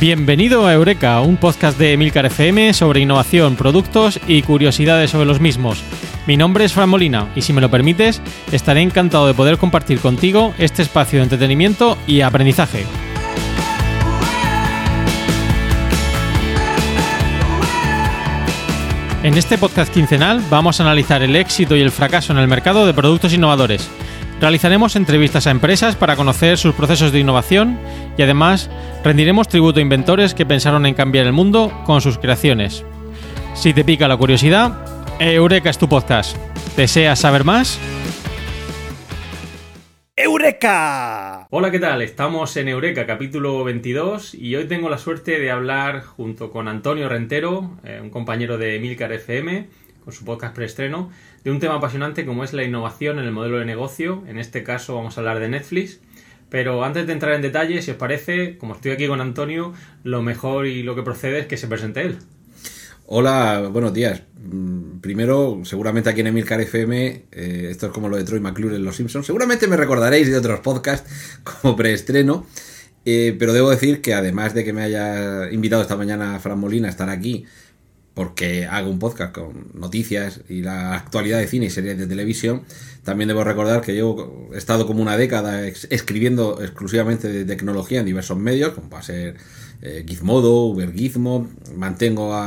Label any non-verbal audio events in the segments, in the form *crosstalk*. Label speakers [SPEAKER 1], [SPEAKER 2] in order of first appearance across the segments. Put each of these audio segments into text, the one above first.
[SPEAKER 1] Bienvenido a Eureka, un podcast de Emilcar FM sobre innovación, productos y curiosidades sobre los mismos. Mi nombre es Fran Molina y si me lo permites, estaré encantado de poder compartir contigo este espacio de entretenimiento y aprendizaje. En este podcast quincenal vamos a analizar el éxito y el fracaso en el mercado de productos innovadores. Realizaremos entrevistas a empresas para conocer sus procesos de innovación y además rendiremos tributo a inventores que pensaron en cambiar el mundo con sus creaciones. Si te pica la curiosidad, Eureka es tu podcast. ¿Deseas saber más?
[SPEAKER 2] ¡Eureka!
[SPEAKER 1] Hola, ¿qué tal? Estamos en Eureka, capítulo 22, y hoy tengo la suerte de hablar junto con Antonio Rentero, eh, un compañero de Milcar FM, con su podcast preestreno, de un tema apasionante como es la innovación en el modelo de negocio. En este caso vamos a hablar de Netflix. Pero antes de entrar en detalle, si os parece, como estoy aquí con Antonio, lo mejor y lo que procede es que se presente él.
[SPEAKER 2] Hola, buenos días. Mm, Primero, seguramente aquí en Emilcar FM, eh, esto es como lo de Troy McClure en Los Simpsons, seguramente me recordaréis de otros podcasts *laughs* como preestreno, eh, pero debo decir que además de que me haya invitado esta mañana Fran Molina a estar aquí, porque hago un podcast con noticias y la actualidad de cine y series de televisión, también debo recordar que yo he estado como una década escribiendo exclusivamente de tecnología en diversos medios, como va a ser eh, Gizmodo, Uber Gizmo, mantengo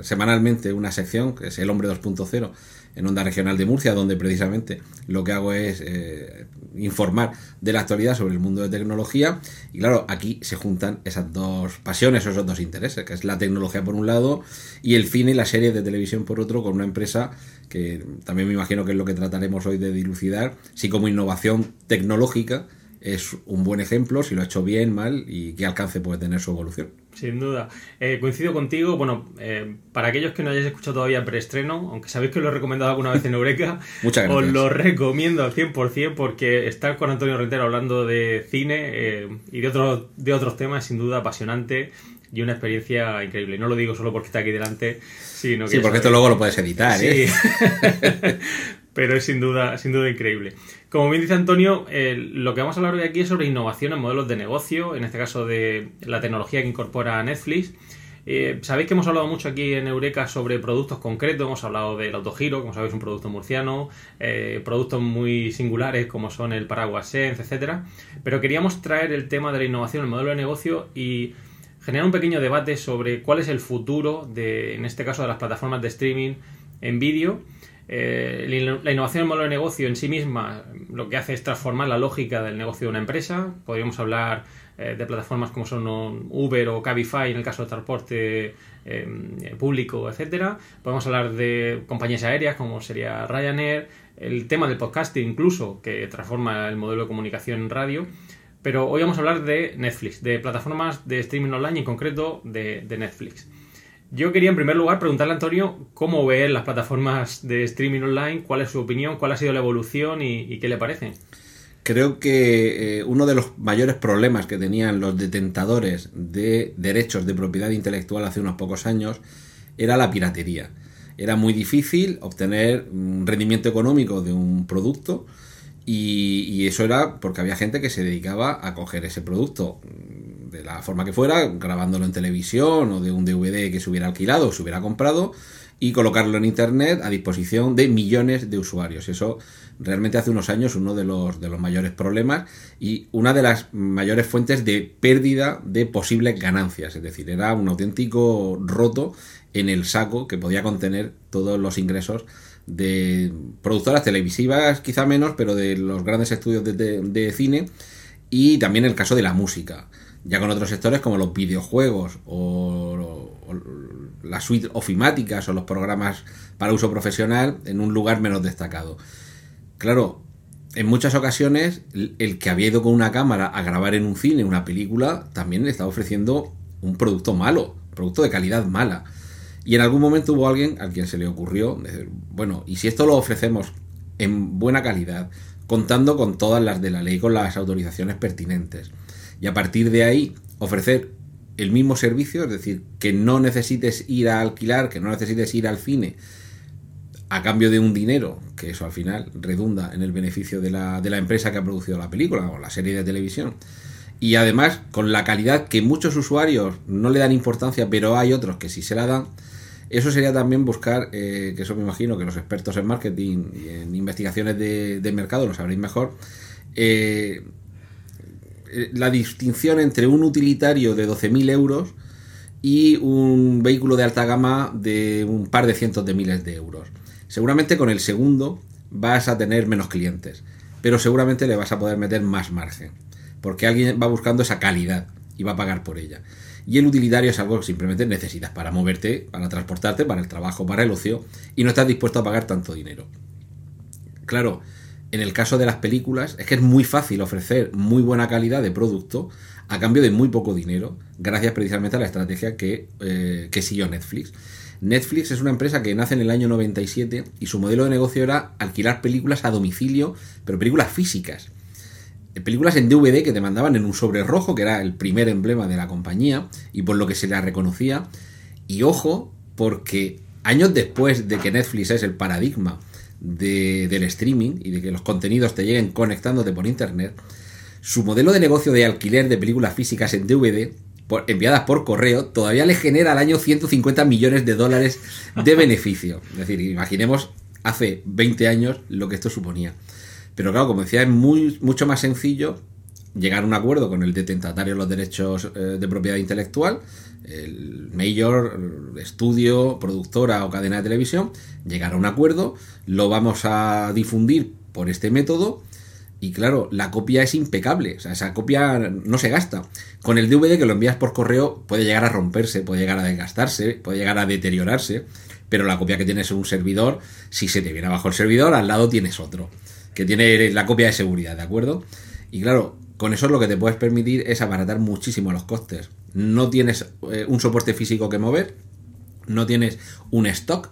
[SPEAKER 2] semanalmente una sección que es El Hombre 2.0 en Onda Regional de Murcia, donde precisamente lo que hago es eh, informar de la actualidad sobre el mundo de tecnología. Y claro, aquí se juntan esas dos pasiones esos dos intereses, que es la tecnología por un lado y el cine y las series de televisión por otro, con una empresa que también me imagino que es lo que trataremos hoy de dilucidar, si como innovación tecnológica es un buen ejemplo, si lo ha hecho bien, mal y qué alcance puede tener su evolución.
[SPEAKER 1] Sin duda. Eh, coincido contigo. Bueno, eh, para aquellos que no hayáis escuchado todavía preestreno, aunque sabéis que lo he recomendado alguna vez en Eureka, *laughs* os lo recomiendo al 100% porque estar con Antonio Rentero hablando de cine eh, y de otros, de otros temas es sin duda apasionante y una experiencia increíble. Y no lo digo solo porque está aquí delante, sino que...
[SPEAKER 2] Sí, porque esto luego lo puedes editar, ¿eh?
[SPEAKER 1] Sí. *laughs* *laughs* Pero es sin duda, sin duda increíble. Como bien dice Antonio, lo que vamos a hablar hoy aquí es sobre innovación en modelos de negocio, en este caso de la tecnología que incorpora Netflix. Eh, Sabéis que hemos hablado mucho aquí en Eureka sobre productos concretos, hemos hablado del autogiro, como sabéis, un producto murciano, eh, productos muy singulares como son el paraguas Sense, etcétera. Pero queríamos traer el tema de la innovación el modelo de negocio y generar un pequeño debate sobre cuál es el futuro de, en este caso, de las plataformas de streaming en vídeo. Eh, la innovación en el modelo de negocio en sí misma lo que hace es transformar la lógica del negocio de una empresa. Podríamos hablar eh, de plataformas como son Uber o Cabify en el caso de transporte eh, público, etcétera. Podemos hablar de compañías aéreas como sería Ryanair, el tema del podcasting incluso, que transforma el modelo de comunicación en radio. Pero hoy vamos a hablar de Netflix, de plataformas de streaming online en concreto de Netflix. Yo quería en primer lugar preguntarle a Antonio cómo ve las plataformas de streaming online, cuál es su opinión, cuál ha sido la evolución y, qué le parece.
[SPEAKER 2] Creo que eh, uno de los mayores problemas que tenían los detentadores de derechos de propiedad intelectual hace unos pocos años era la piratería. Era muy difícil obtener un rendimiento económico de un producto y, eso era porque había gente que se dedicaba a coger ese producto mm, de la forma que fuera, grabándolo en televisión o de un DVD que se hubiera alquilado o se hubiera comprado y colocarlo en internet a disposición de millones de usuarios. Eso realmente hace unos años uno de los, de los mayores problemas y una de las mayores fuentes de pérdida de posibles ganancias. Es decir, era un auténtico roto en el saco que podía contener todos los ingresos de productoras televisivas, quizá menos, pero de los grandes estudios de, cine y también el caso de la música. ya con otros sectores como los videojuegos o, las suites ofimáticas o los programas para uso profesional en un lugar menos destacado. Claro, en muchas ocasiones el que había ido con una cámara a grabar en un cine una película también le estaba ofreciendo un producto malo, producto de calidad mala. Y en algún momento hubo alguien a quien se le ocurrió decir, bueno, y si esto lo ofrecemos en buena calidad, contando con todas las de la ley, con las autorizaciones pertinentes, y a partir de ahí ofrecer el mismo servicio, es decir, que no necesites ir a alquilar, que no necesites ir al cine a cambio de un dinero, que eso al final redunda en el beneficio de la, de la empresa que ha producido la película o la serie de televisión. Y además, con la calidad que muchos usuarios no le dan importancia, pero hay otros que sí se la dan, eso sería también buscar, eh, que eso me imagino que los expertos en marketing y en investigaciones de, mercado lo sabréis mejor, eh, eh, la distinción entre un utilitario de 12.000 euros y un vehículo de alta gama de un par de cientos de miles de euros. Seguramente con el segundo vas a tener menos clientes, pero seguramente le vas a poder meter más margen, porque alguien va buscando esa calidad y va a pagar por ella. Y el utilitario es algo que simplemente necesitas para moverte, para transportarte, para el trabajo, para el ocio, y no estás dispuesto a pagar tanto dinero. Claro, en el caso de las películas, es que es muy fácil ofrecer muy buena calidad de producto a cambio de muy poco dinero, gracias precisamente a la estrategia que, eh, que siguió Netflix. Netflix es una empresa que nace en el año 97 y su modelo de negocio era alquilar películas a domicilio, pero películas físicas películas en DVD que te mandaban en un sobre rojo, que era el primer emblema de la compañía y por lo que se la reconocía. Y ojo, porque años después de que Netflix es el paradigma del streaming y de que los contenidos te lleguen conectándote por internet, su modelo de negocio de alquiler de películas físicas en DVD enviadas por correo todavía le genera al año 150 millones de dólares de beneficio. Es decir, imaginemos hace 20 años lo que esto suponía. Pero claro, como decía, es muy, mucho más sencillo llegar a un acuerdo con el detentatario de los derechos eh, de propiedad intelectual, el mayor, estudio, productora o cadena de televisión, llegar a un acuerdo, lo vamos a difundir por este método y claro, la copia es impecable, o sea, esa copia no se gasta. Con el DVD que lo envías por correo puede llegar a romperse, puede llegar a desgastarse, puede llegar a deteriorarse, pero la copia que tienes en un servidor, si se te viene abajo el servidor, al lado tienes otro que tiene la copia de seguridad, ¿de acuerdo? Y claro, con eso lo que te puedes permitir es abaratar muchísimo los costes. No tienes eh, un soporte físico que mover, no tienes un stock,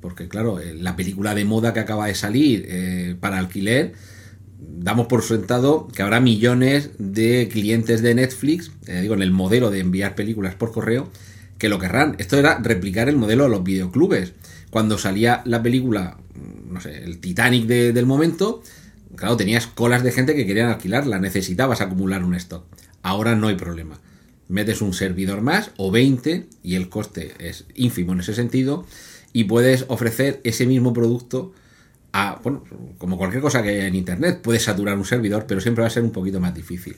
[SPEAKER 2] porque claro, eh, la película de moda que acaba de salir eh, para alquiler, damos por sentado que habrá millones de clientes de Netflix, digo, en el modelo de enviar películas por correo, que lo querrán. Esto era replicar el modelo de los videoclubes. Cuando salía la película no sé, el Titanic del momento, claro, tenías colas de gente que querían alquilarla, necesitabas acumular un stock. Ahora no hay problema. Metes un servidor más o 20 y el coste es ínfimo en ese sentido y puedes ofrecer ese mismo producto a, bueno, como cualquier cosa que haya en Internet, puedes saturar un servidor, pero siempre va a ser un poquito más difícil.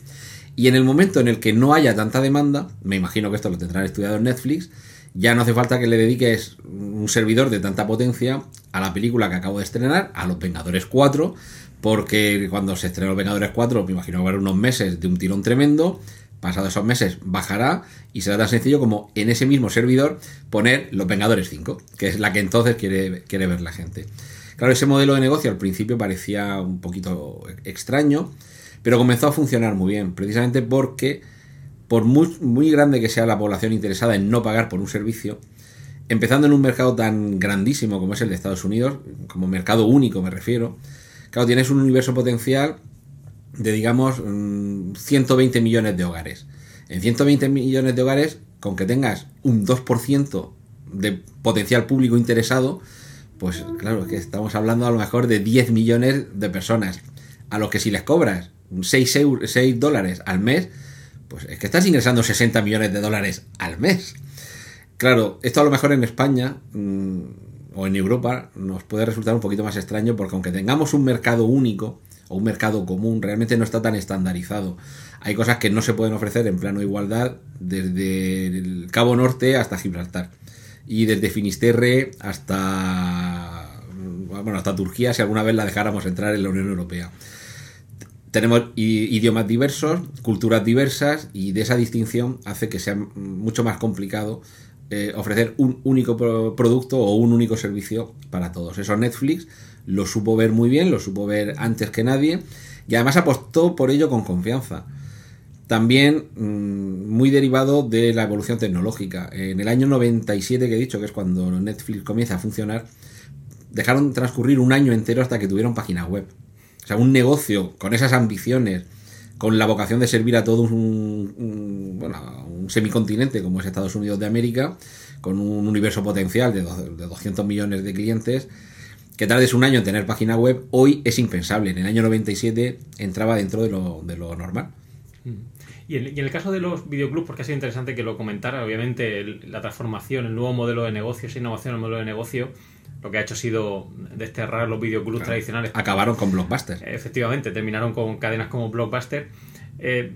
[SPEAKER 2] Y en el momento en el que no haya tanta demanda, me imagino que esto lo tendrán estudiado en Netflix, ya no hace falta que le dediques un servidor de tanta potencia a la película que acabo de estrenar, a Los Vengadores 4, porque cuando se estrene Los Vengadores 4, me imagino que haber unos meses de un tirón tremendo, pasados esos meses bajará y será tan sencillo como en ese mismo servidor poner Los Vengadores 5, que es la que entonces quiere, quiere ver la gente. Claro, ese modelo de negocio al principio parecía un poquito extraño, pero comenzó a funcionar muy bien, precisamente porque por muy, grande que sea la población interesada en no pagar por un servicio, empezando en un mercado tan grandísimo como es el de Estados Unidos, como mercado único me refiero, claro, tienes un universo potencial de, digamos, 120 mm, millones de hogares. En 120 millones de hogares, con que tengas un 2% de potencial público interesado, pues claro, que estamos hablando a lo mejor de 10 millones de personas, a los que si les cobras 6, 6 dólares al mes, pues es que estás ingresando 60 millones de dólares al mes. Claro, esto a lo mejor en España mm, o en Europa nos puede resultar un poquito más extraño porque aunque tengamos un mercado único o un mercado común, realmente no está tan estandarizado. Hay cosas que no se pueden ofrecer en plano de igualdad desde el Cabo Norte hasta Gibraltar y desde Finisterre hasta bueno, hasta Turquía si alguna vez la dejáramos entrar en la Unión Europea tenemos idiomas diversos, culturas diversas y de esa distinción hace que sea mucho más complicado eh, ofrecer un único producto o un único servicio para todos. Eso Netflix lo supo ver muy bien, lo supo ver antes que nadie y además apostó por ello con confianza. También mm, muy derivado de la evolución tecnológica. En el año 97 que he dicho, que es cuando Netflix comienza a funcionar, dejaron transcurrir un año entero hasta que tuvieron página web. O sea, un negocio con esas ambiciones, con la vocación de servir a todo un, bueno, un semicontinente como es Estados Unidos de América, con un universo potencial de, de 200 millones de clientes, que tardes un año en tener página web, hoy es impensable. En el año 97 entraba dentro de lo, de lo normal.
[SPEAKER 1] Mm. Y en, el caso de los videoclubs, porque ha sido interesante que lo comentara, obviamente la transformación, el nuevo modelo de negocio, esa innovación el modelo de negocio, lo que ha hecho ha sido desterrar los videoclubs tradicionales.
[SPEAKER 2] Acabaron con Blockbuster.
[SPEAKER 1] Efectivamente, terminaron con cadenas como Blockbuster. Eh,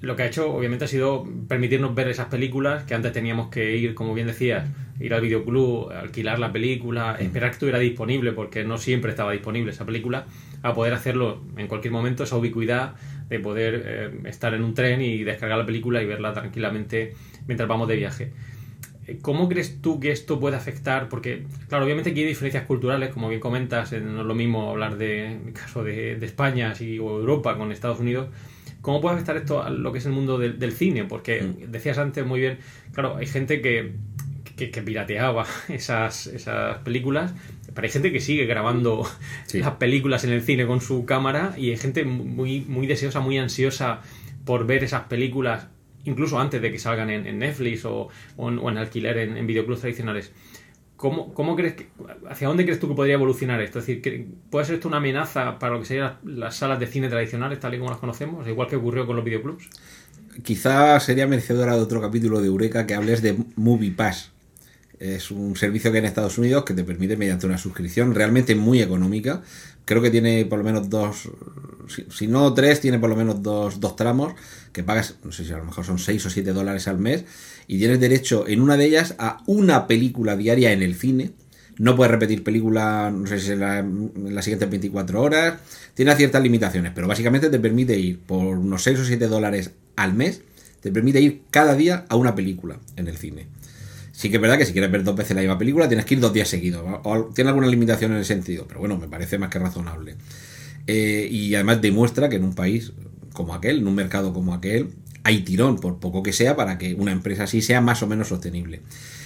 [SPEAKER 1] lo que ha hecho, obviamente, ha sido permitirnos ver esas películas que antes teníamos que ir, como bien decías, ir al videoclub, alquilar la película, mm. esperar que estuviera disponible, porque no siempre estaba disponible esa película, a poder hacerlo en cualquier momento, esa ubicuidad de poder eh, estar en un tren y descargar la película y verla tranquilamente mientras vamos de viaje. Eh, ¿Cómo crees tú que esto puede afectar? Porque, claro, obviamente aquí hay diferencias culturales, como bien comentas, eh, no es lo mismo hablar de, en el caso de, España o Europa con Estados Unidos. ¿Cómo puede afectar esto a lo que es el mundo del, cine? Porque mm. decías antes muy bien, claro, hay gente que, que, pirateaba *laughs* esas, esas películas, pero hay gente que sigue grabando *laughs* las películas en el cine con su cámara y hay gente muy, muy deseosa, muy ansiosa por ver esas películas incluso antes de que salgan en, Netflix o, en, alquiler en, en videoclubs tradicionales. ¿Cómo, ¿Cómo, crees que, ¿Hacia dónde crees tú que podría evolucionar esto? Es decir, ¿puede ser esto una amenaza para lo que serían las, salas de cine tradicionales, tal y como las conocemos, igual que ocurrió con los videoclubs?
[SPEAKER 2] Quizá sería merecedora de otro capítulo de Eureka que hables de Movie Pass. Es un servicio que hay en Estados Unidos que te permite, mediante una suscripción realmente muy económica, creo que tiene por lo menos dos, si, no tres, tiene por lo menos dos, dos tramos que pagas, no sé si a lo mejor son 6 o 7 dólares al mes, y tienes derecho en una de ellas a una película diaria en el cine. No puedes repetir película, no sé si en, la, las siguientes 24 horas. Tiene ciertas limitaciones, pero básicamente te permite ir por unos 6 o 7 dólares al mes, te permite ir cada día a una película en el cine. Sí que es verdad que si quieres ver dos veces la misma película, tienes que ir dos días seguidos. O tiene alguna limitación en ese sentido, pero bueno, me parece más que razonable. Eh, y además demuestra que en un país como aquel, en un mercado como aquel, hay tirón, por poco que sea, para que una empresa así sea más o menos sostenible.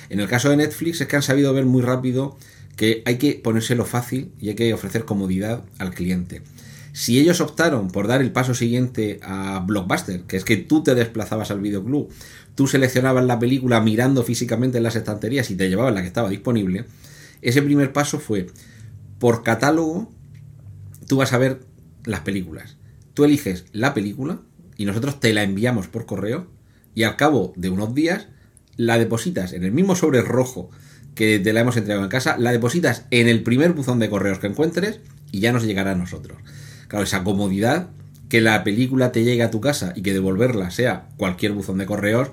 [SPEAKER 2] En el caso de Netflix es que han sabido ver muy rápido que hay que ponérselo fácil y hay que ofrecer comodidad al cliente. Si ellos optaron por dar el paso siguiente a Blockbuster, que es que tú te desplazabas al videoclub, tú seleccionabas la película mirando físicamente en las estanterías y te llevabas la que estaba disponible, ese primer paso fue por catálogo, tú vas a ver las películas tú eliges la película y nosotros te la enviamos por correo y al cabo de unos días la depositas en el mismo sobre rojo que te la hemos entregado en casa, la depositas en el primer buzón de correos que encuentres y ya nos llegará a nosotros. Claro, esa comodidad, que la película te llegue a tu casa y que devolverla sea cualquier buzón de correos,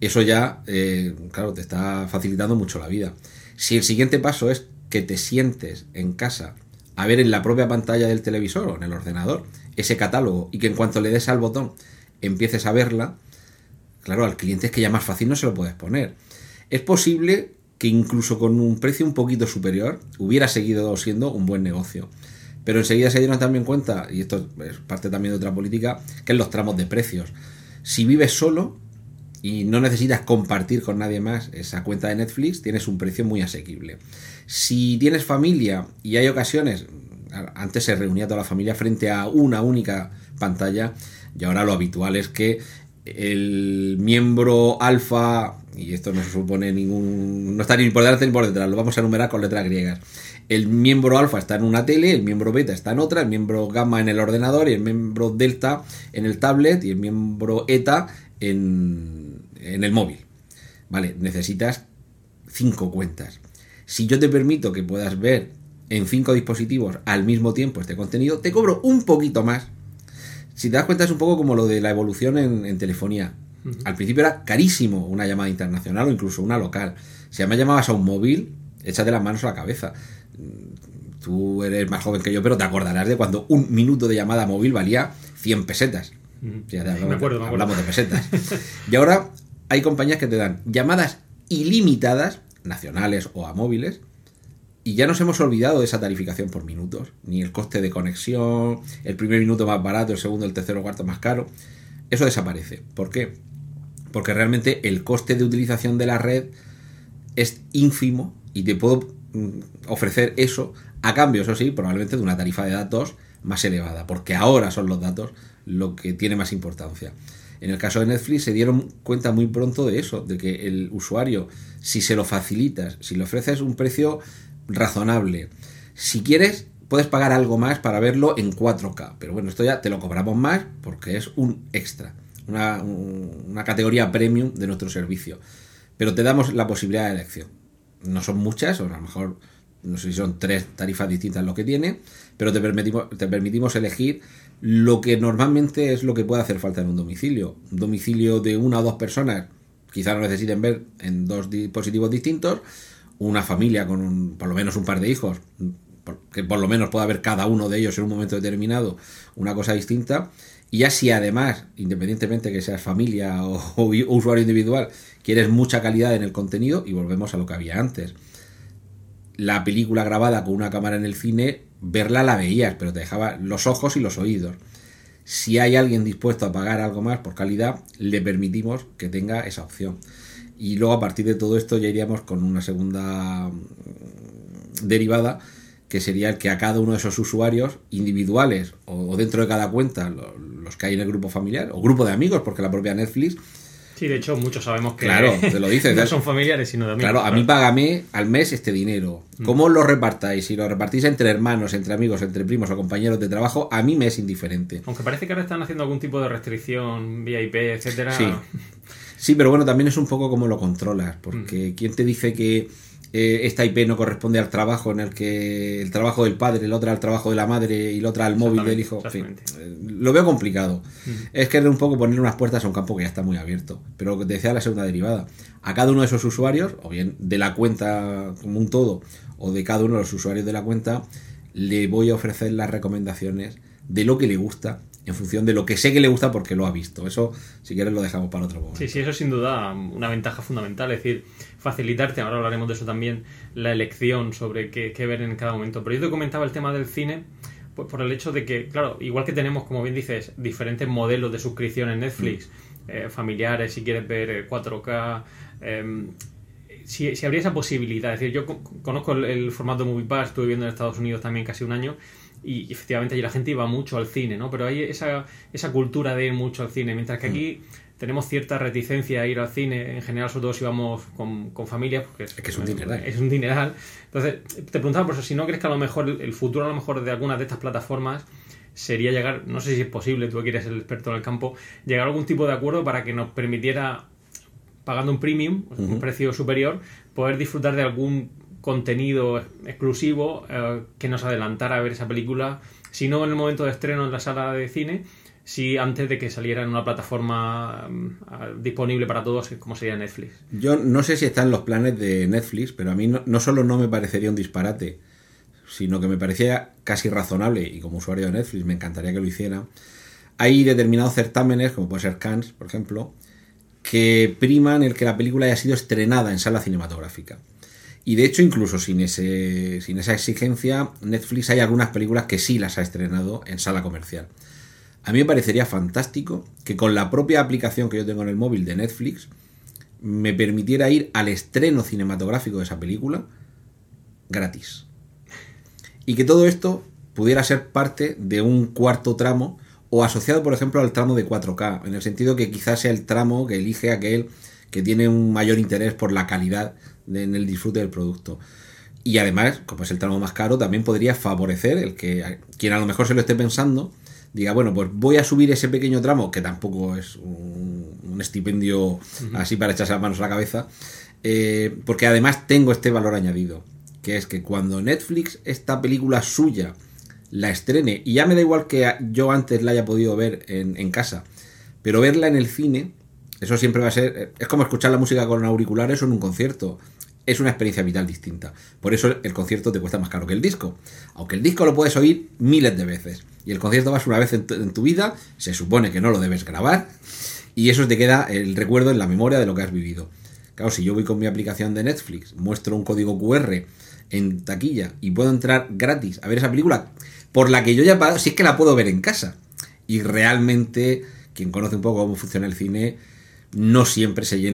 [SPEAKER 2] eso ya, eh, claro, te está facilitando mucho la vida. Si el siguiente paso es que te sientes en casa a ver en la propia pantalla del televisor o en el ordenador ese catálogo y que en cuanto le des al botón empieces a verla, claro, al cliente es que ya más fácil no se lo puedes poner. Es posible que incluso con un precio un poquito superior hubiera seguido siendo un buen negocio. Pero enseguida se dieron también cuenta, y esto es parte también de otra política, que es los tramos de precios. Si vives solo y no necesitas compartir con nadie más esa cuenta de Netflix, tienes un precio muy asequible. Si tienes familia y hay ocasiones, antes se reunía toda la familia frente a una única pantalla y ahora lo habitual es que el miembro alfa, y esto no se supone ningún. no está ni por delante ni por detrás, lo vamos a enumerar con letras griegas. El miembro alfa está en una tele, el miembro beta está en otra, el miembro gamma en el ordenador y el miembro delta en el tablet y el miembro eta en, en el móvil. Vale, necesitas cinco cuentas. Si yo te permito que puedas ver en cinco dispositivos al mismo tiempo este contenido, te cobro un poquito más. Si te das cuenta es un poco como lo de la evolución en, telefonía. Al principio era carísimo una llamada internacional o incluso una local. Si además llamabas a un móvil, échate las manos a la cabeza. Tú eres más joven que yo, pero te acordarás de cuando un minuto de llamada móvil valía 100 pesetas. Ya te hablamos,
[SPEAKER 1] me acuerdo, me
[SPEAKER 2] hablamos de pesetas. *laughs* y ahora hay compañías que te dan llamadas ilimitadas, nacionales o a móviles, y ya nos hemos olvidado de esa tarificación por minutos, ni el coste de conexión, el primer minuto más barato, el segundo, el tercero, el cuarto más caro. Eso desaparece. ¿Por qué? Porque realmente el coste de utilización de la red es ínfimo y te puedo ofrecer eso a cambio, eso sí, probablemente de una tarifa de datos más elevada, porque ahora son los datos lo que tiene más importancia. En el caso de Netflix se dieron cuenta muy pronto de eso, de que el usuario, si se lo facilitas, si le ofreces un precio razonable, si quieres, puedes pagar algo más para verlo en 4K, pero bueno, esto ya te lo cobramos más porque es un extra, una, una categoría premium de nuestro servicio, pero te damos la posibilidad de elección. No son muchas, o a lo mejor no sé si son tres tarifas distintas lo que tiene, pero te permitimos, te permitimos elegir lo que normalmente es lo que puede hacer falta en un domicilio. Un domicilio de una o dos personas, quizás lo necesiten ver en dos dispositivos distintos, una familia con un, por lo menos un par de hijos, que por lo menos pueda haber cada uno de ellos en un momento determinado una cosa distinta. Y ya si además, independientemente que seas familia o *laughs* usuario individual, quieres mucha calidad en el contenido, y volvemos a lo que había antes la película grabada con una cámara en el cine, verla la veías, pero te dejaba los ojos y los oídos. Si hay alguien dispuesto a pagar algo más por calidad, le permitimos que tenga esa opción. Y luego a partir de todo esto ya iríamos con una segunda mm, derivada, que sería el que a cada uno de esos usuarios individuales o dentro de cada cuenta, los que hay en el grupo familiar o grupo de amigos, porque la propia Netflix
[SPEAKER 1] Sí, de hecho, muchos sabemos que
[SPEAKER 2] claro, *laughs* te lo dices,
[SPEAKER 1] no son familiares, sino de amigos.
[SPEAKER 2] Claro, a mí págame al mes este dinero. Mm. ¿Cómo lo repartáis? Si lo repartís entre hermanos, entre amigos, entre primos o compañeros de trabajo, a mí me es indiferente.
[SPEAKER 1] Aunque parece que ahora están haciendo algún tipo de restricción, VIP, etcétera.
[SPEAKER 2] Sí. *laughs* Sí, pero bueno, también es un poco como lo controlas, porque mm. ¿quién te dice que eh, esta IP no corresponde al trabajo en el que el trabajo del padre, el otro al trabajo de la madre y el otro al móvil del hijo. En fin, eh, lo veo complicado. Es que es un poco poner unas puertas a un campo que ya está muy abierto. Pero lo que decía la segunda derivada, a cada uno de esos usuarios, o bien de la cuenta como un todo, o de cada uno de los usuarios de la cuenta, le voy a ofrecer las recomendaciones de lo que le gusta en función de lo que sé que le gusta porque lo ha visto. Eso, si quieres, lo dejamos para otro momento.
[SPEAKER 1] Sí, sí, eso es sin duda una ventaja fundamental. Es decir, facilitarte, ahora hablaremos de eso también, la elección sobre qué, ver en cada momento. Pero yo te comentaba el tema del cine pues por el hecho de que, claro, igual que tenemos, como bien dices, diferentes modelos de suscripción en Netflix, mm. eh, familiares, si quieres ver 4K, eh, em, si, habría esa posibilidad. Es decir, yo conozco el, el formato MoviePass, estuve viviendo en Estados Unidos también casi un año, y efectivamente allí la gente iba mucho al cine, ¿no? Pero hay esa, esa cultura de ir mucho al cine, mientras que aquí mm. Tenemos cierta reticencia a ir al cine, en general sobre todo si vamos con, con familias, porque
[SPEAKER 2] es, que es un dineral.
[SPEAKER 1] Es un dineral. Entonces, te preguntaba por eso, si no crees que a lo mejor el futuro a lo mejor de algunas de estas plataformas sería llegar, no sé si es posible, tú que eres el experto en el campo, llegar a algún tipo de acuerdo para que nos permitiera, pagando un premium, un precio superior, poder disfrutar de algún contenido exclusivo eh, que nos adelantara a ver esa película, si no en el momento de estreno en la sala de cine, si antes de que saliera en una plataforma mm, disponible para todos como sería Netflix.
[SPEAKER 2] Yo no sé si está en los planes de Netflix, pero a mí no, no solo no me parecería un disparate, sino que me parecía casi razonable y como usuario de Netflix me encantaría que lo hiciera. Hay determinados certámenes, como puede ser Cannes, por ejemplo, que priman el que la película haya sido estrenada en sala cinematográfica. Y de hecho, incluso sin, ese, sin esa exigencia, Netflix hay algunas películas que sí las ha estrenado en sala comercial. A mí me parecería fantástico que con la propia aplicación que yo tengo en el móvil de Netflix me permitiera ir al estreno cinematográfico de esa película gratis. Y que todo esto pudiera ser parte de un cuarto tramo o asociado, por ejemplo, al tramo de 4K, en el sentido que quizás sea el tramo que elige aquel que tiene un mayor interés por la calidad en el disfrute del producto. Y además, como es el tramo más caro, también podría favorecer el que quien a lo mejor se lo esté pensando diga, bueno, pues voy a subir ese pequeño tramo, que tampoco es un, estipendio así para echarse las manos a la cabeza, eh, porque además tengo este valor añadido, que es que cuando Netflix esta película suya la estrene, y ya me da igual que yo antes la haya podido ver en, en casa, pero verla en el cine, eso siempre va a ser, es como escuchar la música con auriculares o en un concierto es una experiencia vital distinta. Por eso el concierto te cuesta más caro que el disco. Aunque el disco lo puedes oír miles de veces. Y el concierto vas una vez en tu, vida, se supone que no lo debes grabar. Y eso te queda el recuerdo en la memoria de lo que has vivido. Claro, si yo voy con mi aplicación de Netflix, muestro un código QR en taquilla y puedo entrar gratis a ver esa película por la que yo ya he pagado, si es que la puedo ver en casa. Y realmente, quien conoce un poco cómo funciona el cine, no siempre se llena.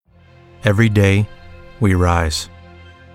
[SPEAKER 3] Every day, we rise,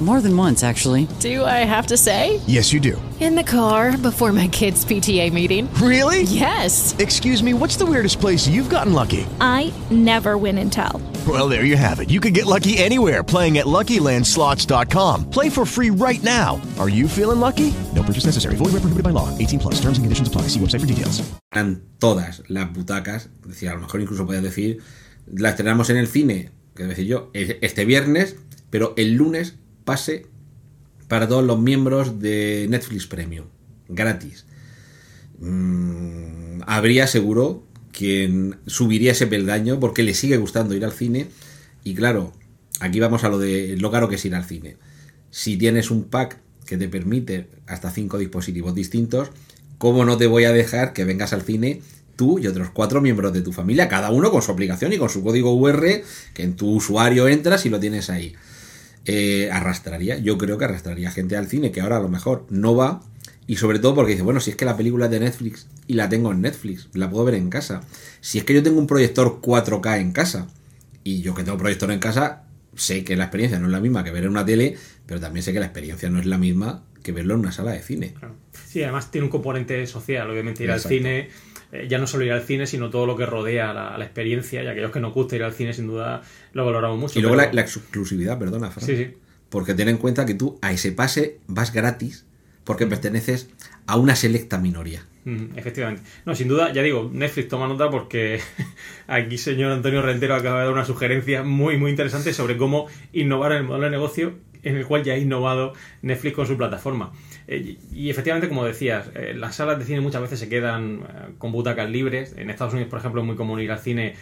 [SPEAKER 4] More than once, actually.
[SPEAKER 5] Do I have to say?
[SPEAKER 6] Yes, you do.
[SPEAKER 5] In the car before my kids' PTA meeting.
[SPEAKER 6] Really?
[SPEAKER 5] Yes.
[SPEAKER 6] Excuse me, what's the weirdest place you've gotten lucky?
[SPEAKER 7] I never win and tell.
[SPEAKER 6] Well, there you have it. You can get lucky anywhere playing at LuckyLandSlots.com. Play for free right now. Are you feeling lucky? No purchase necessary. Void where prohibited by law. 18 plus. Terms and conditions apply. See website for details.
[SPEAKER 2] Todas las butacas, es decir, a lo mejor incluso podías decir, la estrenamos en el cine, que decir yo, este viernes, pero el lunes pase para todos los miembros de Netflix Premium, gratis. Mm, habría seguro quien subiría ese peldaño porque le sigue gustando ir al cine. Y claro, aquí vamos a lo de lo caro que es ir al cine. Si tienes un pack que te permite hasta cinco dispositivos distintos, ¿cómo no te voy a dejar que vengas al cine tú y otros cuatro miembros de tu familia, cada uno con su aplicación y con su código UR, que en tu usuario entras y lo tienes ahí? Eh, arrastraría, yo creo que arrastraría gente al cine que ahora a lo mejor no va y sobre todo porque dice, bueno, si es que la película es de Netflix y la tengo en Netflix, la puedo ver en casa. Si es que yo tengo un proyector 4K en casa y yo que tengo proyector en casa, sé que la experiencia no es la misma que ver en una tele, pero también sé que la experiencia no es la misma que verlo en una sala de cine.
[SPEAKER 1] Sí, además tiene un componente social, obviamente ir al cine eh, ya no solo ir al cine, sino todo lo que rodea la, la experiencia, y aquellos que nos gusta ir al cine, sin duda, lo valoramos mucho.
[SPEAKER 2] Y luego la, exclusividad, perdona, Fran. Sí, sí. Porque ten en cuenta que tú a ese pase vas gratis porque perteneces a una selecta minoría.
[SPEAKER 1] efectivamente. No, sin duda, ya digo, Netflix toma nota porque *laughs* aquí señor Antonio Rentero acaba de dar una sugerencia muy, muy interesante sobre cómo innovar en el modelo de negocio en el cual ya ha innovado Netflix con su plataforma. Eh, y efectivamente, como decías, eh, las salas de cine muchas veces se quedan eh, con butacas libres. En Estados Unidos, por ejemplo, es muy común ir al cine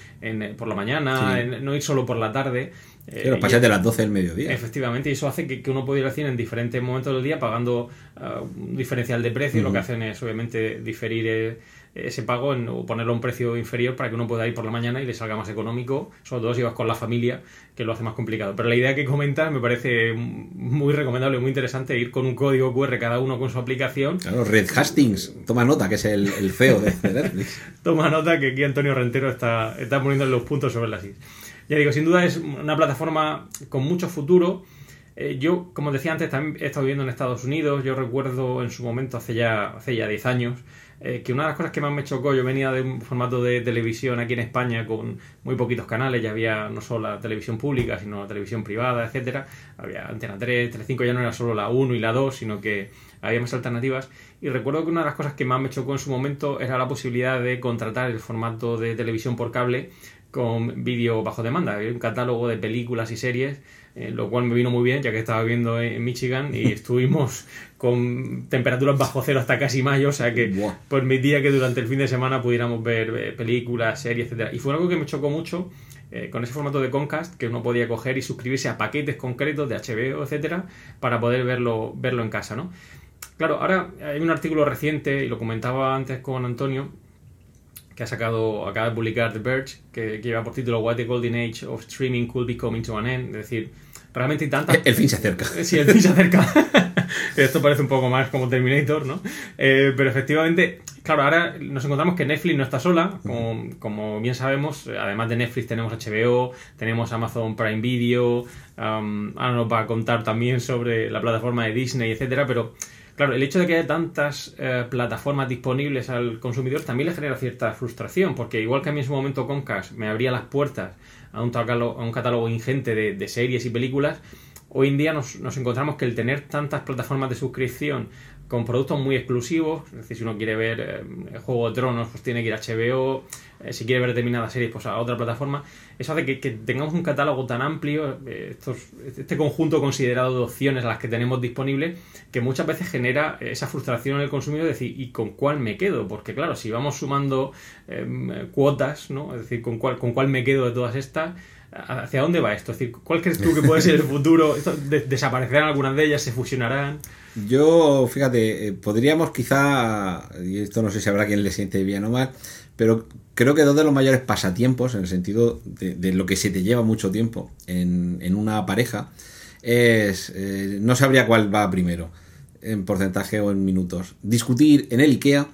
[SPEAKER 1] por la mañana, no ir solo por la tarde.
[SPEAKER 2] Pero pasas de las 12 del mediodía.
[SPEAKER 1] Efectivamente, y eso hace que, uno pueda ir al cine en diferentes momentos del día pagando un diferencial de precio. Lo que hacen es, obviamente, diferir ese pago en, o ponerlo a un precio inferior para que uno pueda ir por la mañana y le salga más económico, sobre todo si vas con la familia, que lo hace más complicado. Pero la idea que comentas me parece muy recomendable, muy interesante, ir con un código QR cada uno con su aplicación.
[SPEAKER 2] Claro, Red Hastings, toma nota, que es el, el CEO de Netflix. *laughs*
[SPEAKER 1] toma nota que aquí Antonio Rentero está, está poniendo los puntos sobre las is. Ya digo, sin duda es una plataforma con mucho futuro. Eh, yo, como decía antes, también he estado viviendo en Estados Unidos. Yo recuerdo en su momento, hace ya, hace ya 10 años, eh, que una de las cosas que más me chocó, yo venía de un formato de televisión aquí en España con muy poquitos canales, ya había no solo la televisión pública, sino la televisión privada, etcétera. Había Antena 3, Telecinco ya no era solo la 1 y la 2, sino que había más alternativas. Y recuerdo que una de las cosas que más me chocó en su momento era la posibilidad de contratar el formato de televisión por cable con vídeo bajo demanda. Un catálogo de películas y series eh, lo cual me vino muy bien ya que estaba viviendo en Michigan y *laughs* estuvimos con temperaturas bajo cero hasta casi mayo, o sea que permitía que durante el fin de semana pudiéramos ver eh, películas, series, etcétera. Y fue algo que me chocó mucho eh, con ese formato de Concast que uno podía coger y suscribirse a paquetes concretos de HBO, etcétera, para poder verlo, verlo en casa, ¿no? Claro, ahora hay un artículo reciente, y lo comentaba antes con Antonio, que ha sacado, acaba de publicar The Verge, que, que lleva por título What the Golden Age of Streaming Could Be Coming to an End, es decir, realmente hay tantas...
[SPEAKER 2] El fin se acerca.
[SPEAKER 1] Sí, el fin se acerca. *laughs* Esto parece un poco más como Terminator, ¿no? Eh, pero efectivamente, claro, ahora nos encontramos que Netflix no está sola, como, bien sabemos, además de Netflix tenemos HBO, tenemos Amazon Prime Video, ahora nos va a contar también sobre la plataforma de Disney, etcétera, pero Claro, el hecho de que haya tantas eh, plataformas disponibles al consumidor también le genera cierta frustración, porque igual que a mí en su momento Comcast me abría las puertas a un catálogo, ingente de series y películas, hoy en día nos, nos, encontramos que el tener tantas plataformas de suscripción con productos muy exclusivos, es decir, si uno quiere ver eh, Juego de Tronos, pues tiene que ir a HBO, eh, si quiere ver determinadas series, pues a otra plataforma, eso hace que, tengamos un catálogo tan amplio, eh, estos, este conjunto considerado de opciones a las que tenemos disponibles, que muchas veces genera esa frustración en el consumidor de decir, ¿y con cuál me quedo? Porque claro, si vamos sumando cuotas, ¿no? Es decir, ¿con cuál, ¿con cuál me quedo de todas estas? ¿Hacia dónde va esto? Es decir, ¿cuál crees tú que puede ser el *laughs* futuro? ¿Desaparecerán algunas de ellas? ¿Se fusionarán?
[SPEAKER 2] Yo, fíjate, eh, podríamos quizá, y esto no sé si habrá quien le siente bien o mal, pero creo que dos de los mayores pasatiempos, en el sentido de, lo que se te lleva mucho tiempo en, una pareja, es, eh, no sabría cuál va primero, en porcentaje o en minutos, discutir en el IKEA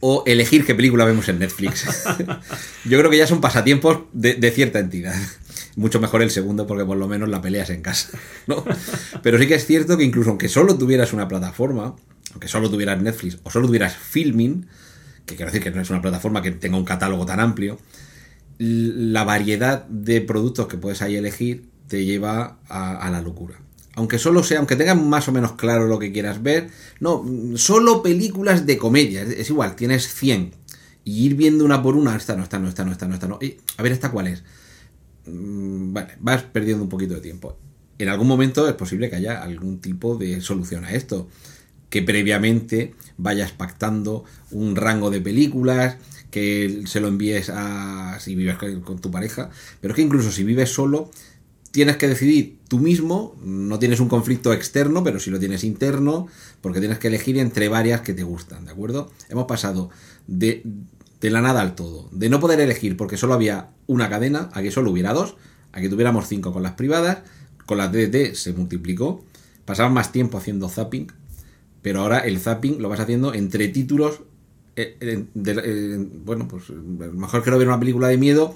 [SPEAKER 2] o elegir qué película vemos en Netflix. *laughs* Yo creo que ya son pasatiempos de, de cierta entidad mucho mejor el segundo porque por lo menos la peleas en casa, ¿no? Pero sí que es cierto que incluso aunque solo tuvieras una plataforma, aunque solo tuvieras Netflix o solo tuvieras Filming, que quiero decir que no es una plataforma que tenga un catálogo tan amplio, la variedad de productos que puedes ahí elegir te lleva a, la locura. Aunque solo sea, aunque tengas más o menos claro lo que quieras ver, no, solo películas de comedia, es, igual, tienes 100 y ir viendo una por una, esta no, esta no, esta no, esta no, esta no, a ver, esta cuál es Mm, vale, vas perdiendo un poquito de tiempo. En algún momento es posible que haya algún tipo de solución a esto. Que previamente vayas pactando un rango de películas, que se lo envíes a si vives con tu pareja. Pero es que incluso si vives solo, tienes que decidir tú mismo, no tienes un conflicto externo, pero sí lo tienes interno, porque tienes que elegir entre varias que te gustan, ¿de acuerdo? Hemos pasado de de la nada al todo, de no poder elegir porque solo había una cadena, a que solo hubiera dos, a que tuviéramos cinco con las privadas, con las DDT se multiplicó, pasaban más tiempo haciendo zapping, pero ahora el zapping lo vas haciendo entre títulos, eh, eh, bueno, pues mejor quiero ver una película de miedo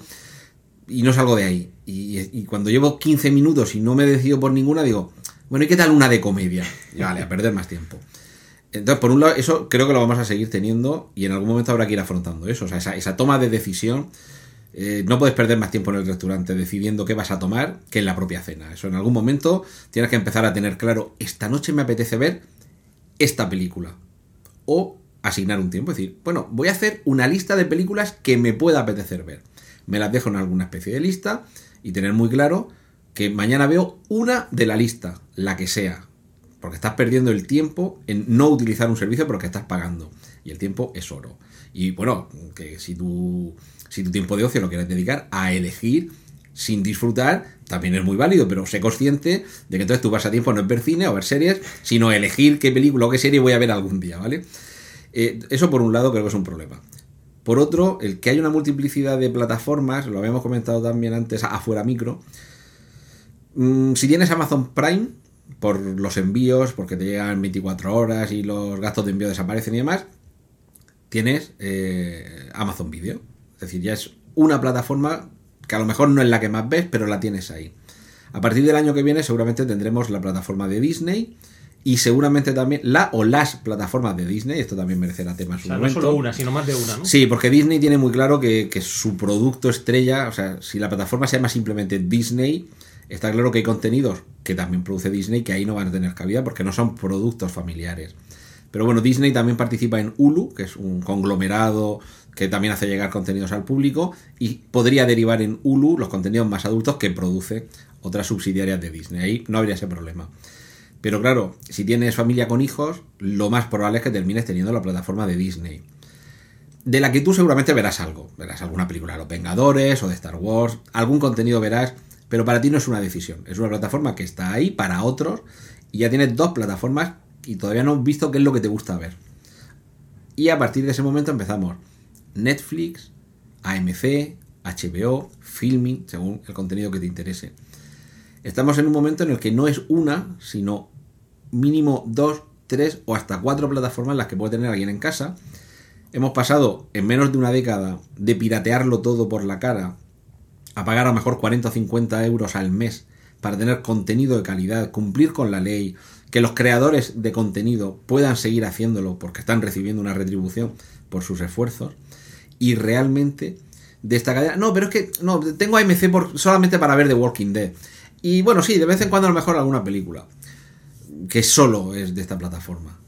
[SPEAKER 2] y no salgo de ahí. Y, cuando llevo 15 minutos y no me decido por ninguna, digo, bueno, ¿y qué tal una de comedia? Y vale, a perder más tiempo. Entonces, por un lado, eso creo que lo vamos a seguir teniendo y en algún momento habrá que ir afrontando eso. O sea, esa, toma de decisión. Eh, no puedes perder más tiempo en el restaurante decidiendo qué vas a tomar que en la propia cena. Eso en algún momento tienes que empezar a tener claro, esta noche me apetece ver esta película. O asignar un tiempo. Es decir, bueno, voy a hacer una lista de películas que me pueda apetecer ver. Me las dejo en alguna especie de lista y tener muy claro que mañana veo una de la lista, la que sea porque estás perdiendo el tiempo en no utilizar un servicio porque estás pagando. Y el tiempo es oro. Y bueno, que si tú si tu tiempo de ocio lo quieres dedicar a elegir sin disfrutar, también es muy válido, pero sé consciente de que entonces tu pasatiempo no es ver cine o ver series, sino elegir qué película o qué serie voy a ver algún día, ¿vale? Eh, eso por un lado creo que es un problema. Por otro, el que hay una multiplicidad de plataformas, lo habíamos comentado también antes afuera micro. Mm, si tienes Amazon Prime, por los envíos, porque te llegan 24 horas y los gastos de envío desaparecen y demás, tienes eh, Amazon Video. Es decir, ya es una plataforma que a lo mejor no es la que más ves, pero la tienes ahí. A partir del año que viene seguramente tendremos la plataforma de Disney y seguramente también la o las plataformas de Disney, esto también merecerá tema en su
[SPEAKER 1] o sea,
[SPEAKER 2] momento.
[SPEAKER 1] No solo una, sino más de una, ¿no?
[SPEAKER 2] Sí, porque Disney tiene muy claro que, que su producto estrella, o sea, si la plataforma se llama simplemente Disney, Está claro que hay contenidos que también produce Disney que ahí no van a tener cabida porque no son productos familiares. Pero bueno, Disney también participa en Hulu, que es un conglomerado que también hace llegar contenidos al público y podría derivar en Hulu los contenidos más adultos que produce otras subsidiarias de Disney. Ahí no habría ese problema. Pero claro, si tienes familia con hijos, lo más probable es que termines teniendo la plataforma de Disney. De la que tú seguramente verás algo. Verás alguna película de los Vengadores o de Star Wars. Algún contenido verás pero para ti no es una decisión, es una plataforma que está ahí para otros y ya tienes dos plataformas y todavía no has visto qué es lo que te gusta ver. Y a partir de ese momento empezamos Netflix, AMC, HBO, Filming, según el contenido que te interese. Estamos en un momento en el que no es una, sino mínimo dos, tres o hasta cuatro plataformas las que puede tener alguien en casa. Hemos pasado en menos de una década de piratearlo todo por la cara a pagar a lo mejor 40 o 50 euros al mes para tener contenido de calidad, cumplir con la ley, que los creadores de contenido puedan seguir haciéndolo porque están recibiendo una retribución por sus esfuerzos y realmente de esta. No, pero es que no, tengo AMC por, solamente para ver The Walking Dead. Y bueno, sí, de vez en cuando a lo mejor alguna película que solo es de esta plataforma.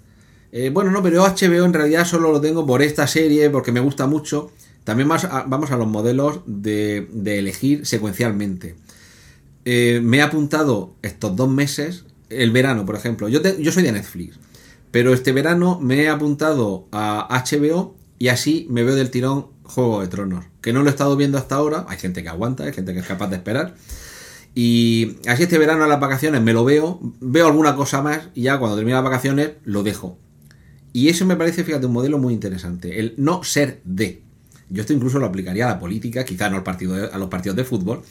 [SPEAKER 2] Eh, bueno, no, pero HBO en realidad solo lo tengo por esta serie porque me gusta mucho. También más vamos a los modelos de, de elegir secuencialmente. Eh, me he apuntado estos dos meses, el verano, por ejemplo. Yo, yo soy de Netflix, pero este verano me he apuntado a HBO y así me veo del tirón Juego de Tronos, que no lo he estado viendo hasta ahora. Hay gente que aguanta, hay gente que es capaz de esperar. Y así este verano a las vacaciones me lo veo, veo alguna cosa más y ya cuando termine las vacaciones lo dejo. Y eso me parece, fíjate, un modelo muy interesante. El no ser de. Yo esto incluso lo aplicaría a la política, quizá no al partido a los partidos de fútbol,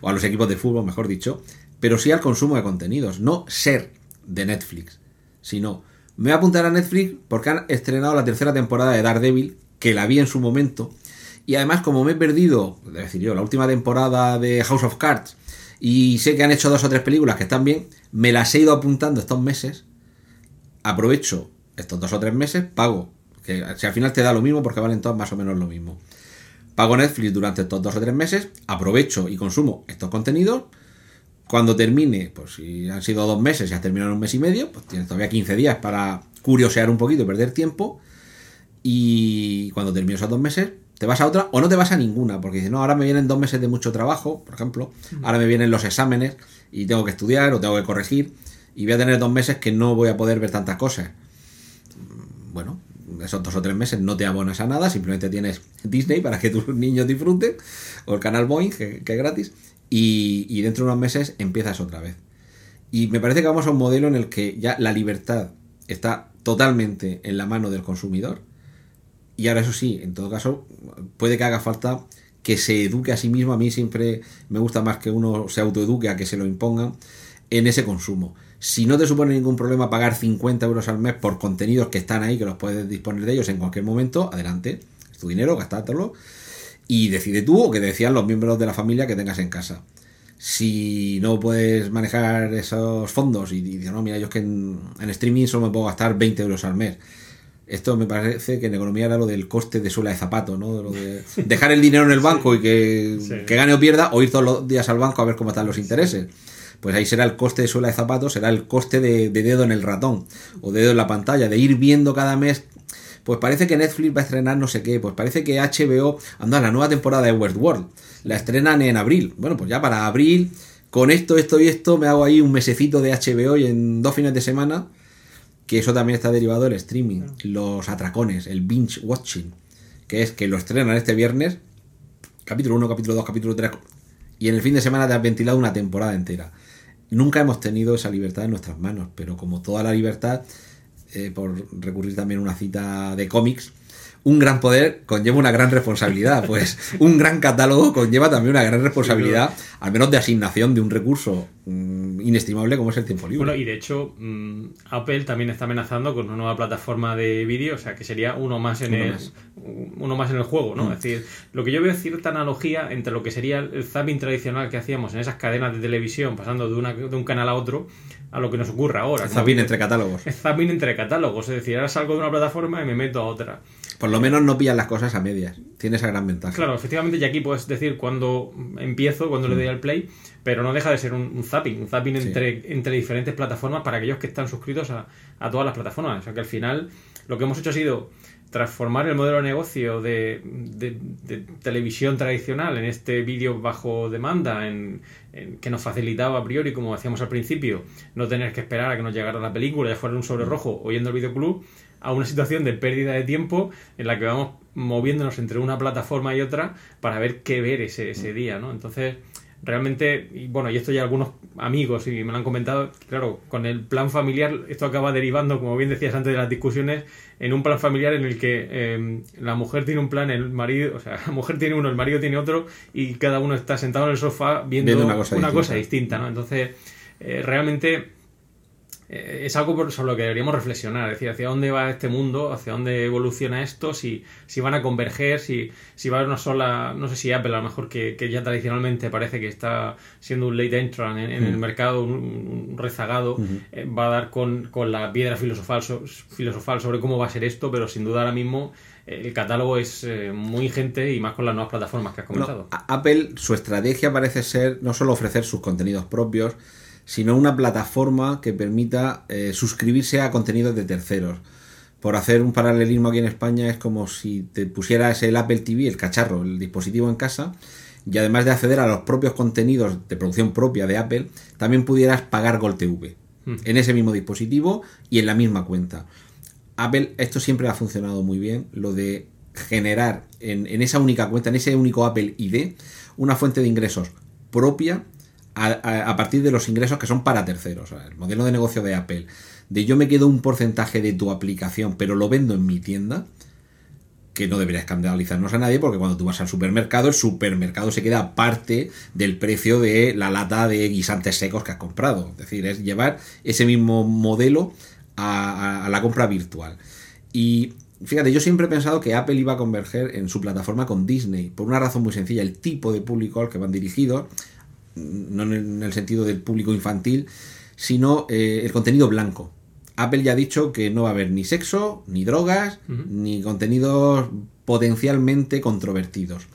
[SPEAKER 2] o a los equipos de fútbol, mejor dicho, pero sí al consumo de contenidos. No ser de Netflix, sino me voy a apuntar a Netflix porque han estrenado la tercera temporada de Daredevil, que la vi en su momento. Y además, como me he perdido, es decir, yo, la última temporada de House of Cards, y sé que han hecho dos o tres películas que están bien, me las he ido apuntando estos meses, aprovecho estos dos o tres meses, pago, que si al final te da lo mismo porque valen todas más o menos lo mismo. Pago Netflix durante estos dos o tres meses, aprovecho y consumo estos contenidos. Cuando termine, pues si han sido dos meses y has terminado un mes y medio, pues tienes todavía 15 días para curiosear un poquito y perder tiempo. Y cuando termine esos dos meses, te vas a otra o no te vas a ninguna, porque dices, no, ahora me vienen dos meses de mucho trabajo, por ejemplo, ahora me vienen los exámenes y tengo que estudiar o tengo que corregir y voy a tener dos meses que no voy a poder ver tantas cosas. Bueno, esos dos o tres meses no te abonas a nada, simplemente tienes Disney para que tus niños disfruten, o el canal Boeing, que, es gratis, y, dentro de unos meses empiezas otra vez. Y me parece que vamos a un modelo en el que ya la libertad está totalmente en la mano del consumidor. Y ahora eso sí, en todo caso, puede que haga falta que se eduque a sí mismo. A mí siempre me gusta más que uno se autoeduque a que se lo impongan en ese consumo. Si no te supone ningún problema pagar 50 euros al mes por contenidos que están ahí, que los puedes disponer de ellos en cualquier momento, adelante. Es tu dinero, gastátelo. Y decide tú o que decían los miembros de la familia que tengas en casa. Si no puedes manejar esos fondos y dices, no, mira, yo es que en, streaming solo me puedo gastar 20 euros al mes. Esto me parece que en economía era lo del coste de suela de zapato, ¿no? Lo de dejar el dinero en el banco y que, que gane o pierda, o ir todos los días al banco a ver cómo están los intereses pues ahí será el coste de suela de zapatos, será el coste de, dedo en el ratón o dedo en la pantalla, de ir viendo cada mes pues parece que Netflix va a estrenar no sé qué, pues parece que HBO anda la nueva temporada de Westworld, la estrenan en abril. Bueno, pues ya para abril, con esto, esto y esto, me hago ahí un mesecito de HBO y en dos fines de semana, que eso también está derivado del streaming, los atracones, el binge watching, que es que lo estrenan este viernes, capítulo 1, capítulo 2, capítulo 3, y en el fin de semana te has ventilado una temporada entera. Nunca hemos tenido esa libertad en nuestras manos, pero como toda la libertad, eh, por recurrir también a una cita de cómics, un gran poder conlleva una gran responsabilidad. *laughs* Pues un gran catálogo conlleva también una gran responsabilidad, al menos de asignación de un recurso mm, inestimable como es el tiempo libre.
[SPEAKER 1] Bueno, y de hecho, mm, Apple también está amenazando con una nueva plataforma de vídeo, o sea, que sería uno más en, el, Uno más en el juego, ¿no? Mm. Es decir, lo que yo veo es cierta analogía entre lo que sería el zapping tradicional que hacíamos en esas cadenas de televisión, pasando de, una, de un canal a otro, a lo que nos ocurre ahora.
[SPEAKER 2] zapping entre catálogos.
[SPEAKER 1] Es zapping entre catálogos, es decir, ahora salgo de una plataforma y me meto a otra.
[SPEAKER 2] Por lo menos no pillan las cosas a medias. Tiene esa gran ventaja.
[SPEAKER 1] Claro, efectivamente, y aquí puedes decir cuando empiezo, cuando le doy al play, pero no deja de ser un, zapping, un zapping entre, entre diferentes plataformas para aquellos que están suscritos a, todas las plataformas. O sea que al final lo que hemos hecho ha sido transformar el modelo de negocio de, televisión tradicional en este vídeo bajo demanda, en, que nos facilitaba a priori, como decíamos al principio, no tener que esperar a que nos llegara la película, ya fuera un sobre rojo oyendo el videoclub, a una situación de pérdida de tiempo en la que vamos moviéndonos entre una plataforma y otra para ver qué ver ese, ese día, ¿no? Entonces, realmente, y bueno, y esto ya algunos amigos y me lo han comentado, claro, con el plan familiar esto acaba derivando, como bien decías antes de las discusiones, en un plan familiar en el que em, la mujer tiene un plan, el marido, o sea, *laughs* la mujer tiene uno, el marido tiene otro y cada uno está sentado en el sofá viendo, una, cosa, distinta. ¿no? Entonces, eh, realmente es algo sobre lo que deberíamos reflexionar, es decir, hacia dónde va este mundo, hacia dónde evoluciona esto, si, si van a converger, si, si va a haber una sola, no sé si Apple a lo mejor que, ya tradicionalmente parece que está siendo un late entrant en, el mercado, un, rezagado, eh, va a dar con, la piedra filosofal, filosofal sobre cómo va a ser esto, pero sin duda ahora mismo el catálogo es eh, muy ingente y más con las nuevas plataformas que has comentado.
[SPEAKER 2] Apple, su estrategia parece ser no solo ofrecer sus contenidos propios, sino una plataforma que permita eh, suscribirse a contenidos de terceros. Por hacer un paralelismo aquí en España es como si te pusieras el Apple TV, el cacharro, el dispositivo en casa, y además de acceder a los propios contenidos de producción propia de Apple, también pudieras pagar Gold TV hmm. en ese mismo dispositivo y en la misma cuenta. Apple, esto siempre ha funcionado muy bien, lo de generar en, esa única cuenta, en ese único Apple ID, una fuente de ingresos propia a, partir de los ingresos que son para terceros. el modelo de negocio de Apple, de yo me quedo un porcentaje de tu aplicación, pero lo vendo en mi tienda, que no debería escandalizarnos a nadie, porque cuando tú vas al supermercado, el supermercado se queda parte del precio de la lata de guisantes secos que has comprado. Es decir, es llevar ese mismo modelo a, la compra virtual. Y fíjate, yo siempre he pensado que Apple iba a converger en su plataforma con Disney, por una razón muy sencilla, el tipo de público al que van dirigidos, no en el sentido del público infantil, sino eh, el contenido blanco. Apple ya ha dicho que no va a haber ni sexo, ni drogas, ni contenidos potencialmente controvertidos.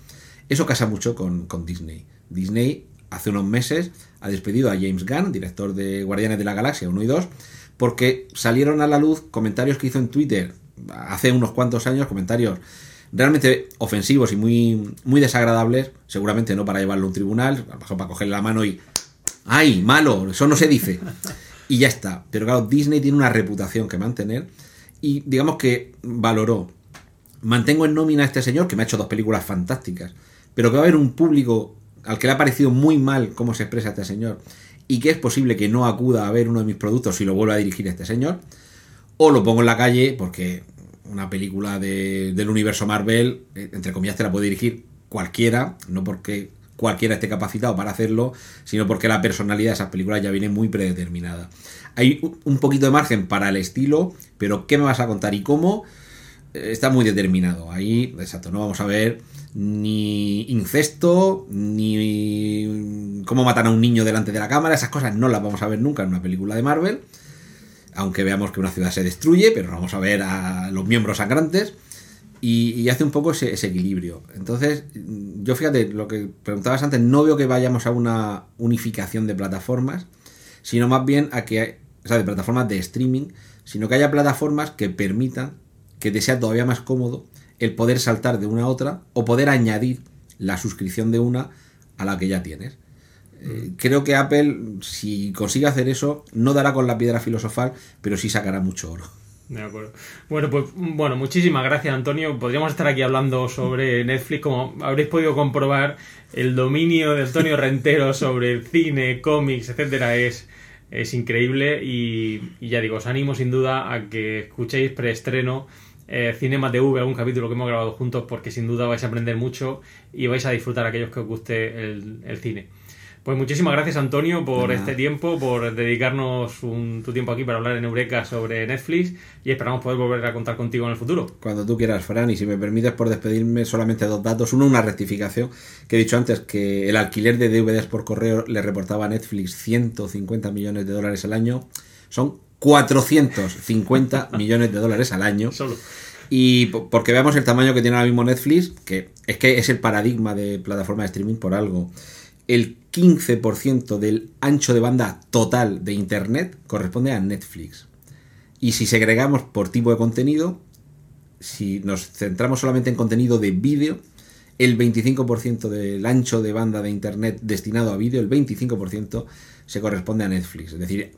[SPEAKER 2] Eso casa mucho con, con Disney. Disney hace unos meses ha despedido a James Gunn, director de Guardianes de la Galaxia 1 y 2, porque salieron a la luz comentarios que hizo en Twitter hace unos cuantos años, comentarios realmente ofensivos y muy, muy desagradables, seguramente no para llevarlo a un tribunal, a lo mejor para cogerle la mano y ¡ay, malo! Eso no se dice. Y ya está. Pero claro, Disney tiene una reputación que mantener y digamos que valoró. Mantengo en nómina a este señor que me ha hecho dos películas fantásticas, pero que va a haber un público al que le ha parecido muy mal cómo se expresa este señor y que es posible que no acuda a ver uno de mis productos si lo vuelve a dirigir este señor, o lo pongo en la calle porque una película del universo Marvel, eh, entre comillas, te la puede dirigir cualquiera, no porque cualquiera esté capacitado para hacerlo, sino porque la personalidad de esas películas ya viene muy predeterminada. Hay un poquito de margen para el estilo, pero ¿qué me vas a contar y cómo? Eh, está muy determinado. Ahí, exacto, no vamos a ver ni incesto, ni cómo matan a un niño delante de la cámara, esas cosas no las vamos a ver nunca en una película de Marvel, aunque veamos que una ciudad se destruye, pero vamos a ver a los miembros sangrantes y, hace un poco ese, equilibrio. Entonces, yo fíjate, lo que preguntabas antes, no veo que vayamos a una unificación de plataformas, sino más bien a que, o sea, de plataformas de streaming, sino que haya plataformas que permitan que te sea todavía más cómodo el poder saltar de una a otra o poder añadir la suscripción de una a la que ya tienes. Eh, creo que Apple, si consigue hacer eso, no dará con la piedra filosofal, pero sí sacará mucho oro.
[SPEAKER 1] De acuerdo. Bueno, pues bueno, muchísimas gracias, Antonio. Podríamos estar aquí hablando sobre Netflix, como habréis podido comprobar, el dominio de Antonio Rentero sobre cine, cómics, etcétera, es, es increíble. Y, y ya digo, os animo sin duda a que escuchéis preestreno eh, Cinema TV, algún capítulo que hemos grabado juntos, porque sin duda vais a aprender mucho y vais a disfrutar a aquellos que os guste el, cine. Pues muchísimas gracias Antonio por este tiempo, por dedicarnos tu tiempo aquí para hablar en Eureka sobre Netflix y esperamos poder volver a contar contigo en el futuro.
[SPEAKER 2] Cuando tú quieras, Fran, y si me permites por despedirme solamente dos datos. Uno, una rectificación que he dicho antes, que el alquiler de DVDs por correo le reportaba a Netflix 150 millones de dólares al año. Son 450 *laughs* millones de dólares al año.
[SPEAKER 1] Solo.
[SPEAKER 2] Y porque veamos el tamaño que tiene ahora mismo Netflix, que es que es el paradigma de plataforma de streaming por algo. El 15% del ancho de banda total de Internet corresponde a Netflix. Y si segregamos por tipo de contenido, si nos centramos solamente en contenido de vídeo, el 25% del ancho de banda de Internet destinado a vídeo, el 25% se corresponde a Netflix. Es decir,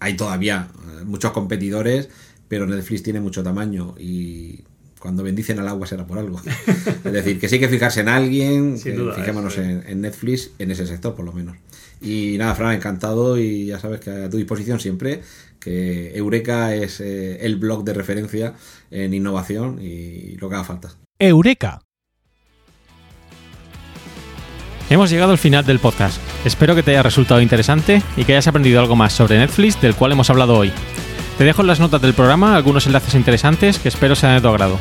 [SPEAKER 2] hay todavía eh, muchos competidores, pero Netflix tiene mucho tamaño y cuando bendicen al agua será por algo. *laughs* es decir, que sí hay que fijarse en alguien, fijémonos en, Netflix, en ese sector por lo menos. Y nada, Fran, encantado y ya sabes que a tu disposición siempre, que Eureka es eh, el blog de referencia en innovación y lo que haga falta.
[SPEAKER 8] Eureka. Hemos llegado al final del podcast.
[SPEAKER 1] Espero que te haya resultado interesante y que hayas aprendido algo más sobre Netflix del cual hemos hablado hoy. Te dejo en las notas del programa algunos enlaces interesantes que espero sean de tu agrado.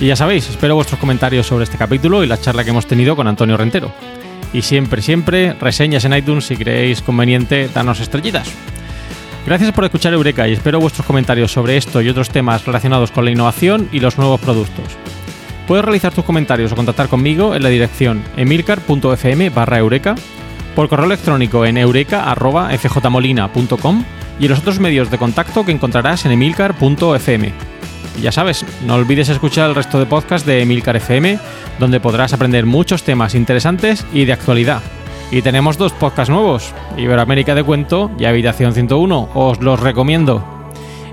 [SPEAKER 1] Y ya sabéis, espero vuestros comentarios sobre este capítulo y la charla que hemos tenido con Antonio Rentero. Y siempre, siempre, reseñas en iTunes si creéis conveniente darnos estrellitas. Gracias por escuchar Eureka y espero vuestros comentarios sobre esto y otros temas relacionados con la innovación y los nuevos productos. Puedes realizar tus comentarios o contactar conmigo en la dirección emilcar.fm por correo electrónico en eureka.fjmolina.com y en los otros medios de contacto que encontrarás en emilcar.fm. Ya sabes, no olvides escuchar el resto de podcasts de Emilcar FM, donde podrás aprender muchos temas interesantes y de actualidad. Y tenemos dos podcasts nuevos, Iberoamérica de Cuento y Habitación 101, os los recomiendo.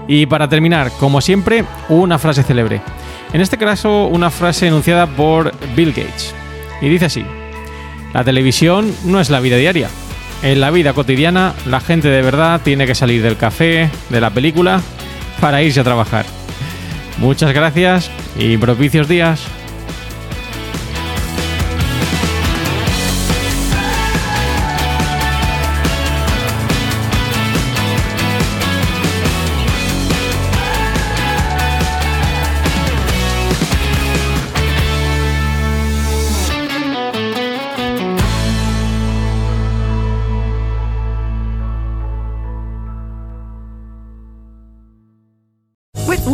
[SPEAKER 1] Y para terminar, como siempre, una frase célebre. En este caso, una frase enunciada por Bill Gates. Y dice así, la televisión no es la vida diaria. En la vida cotidiana, la gente de verdad tiene que salir del café, de la película, para irse a trabajar. Muchas gracias y propicios días.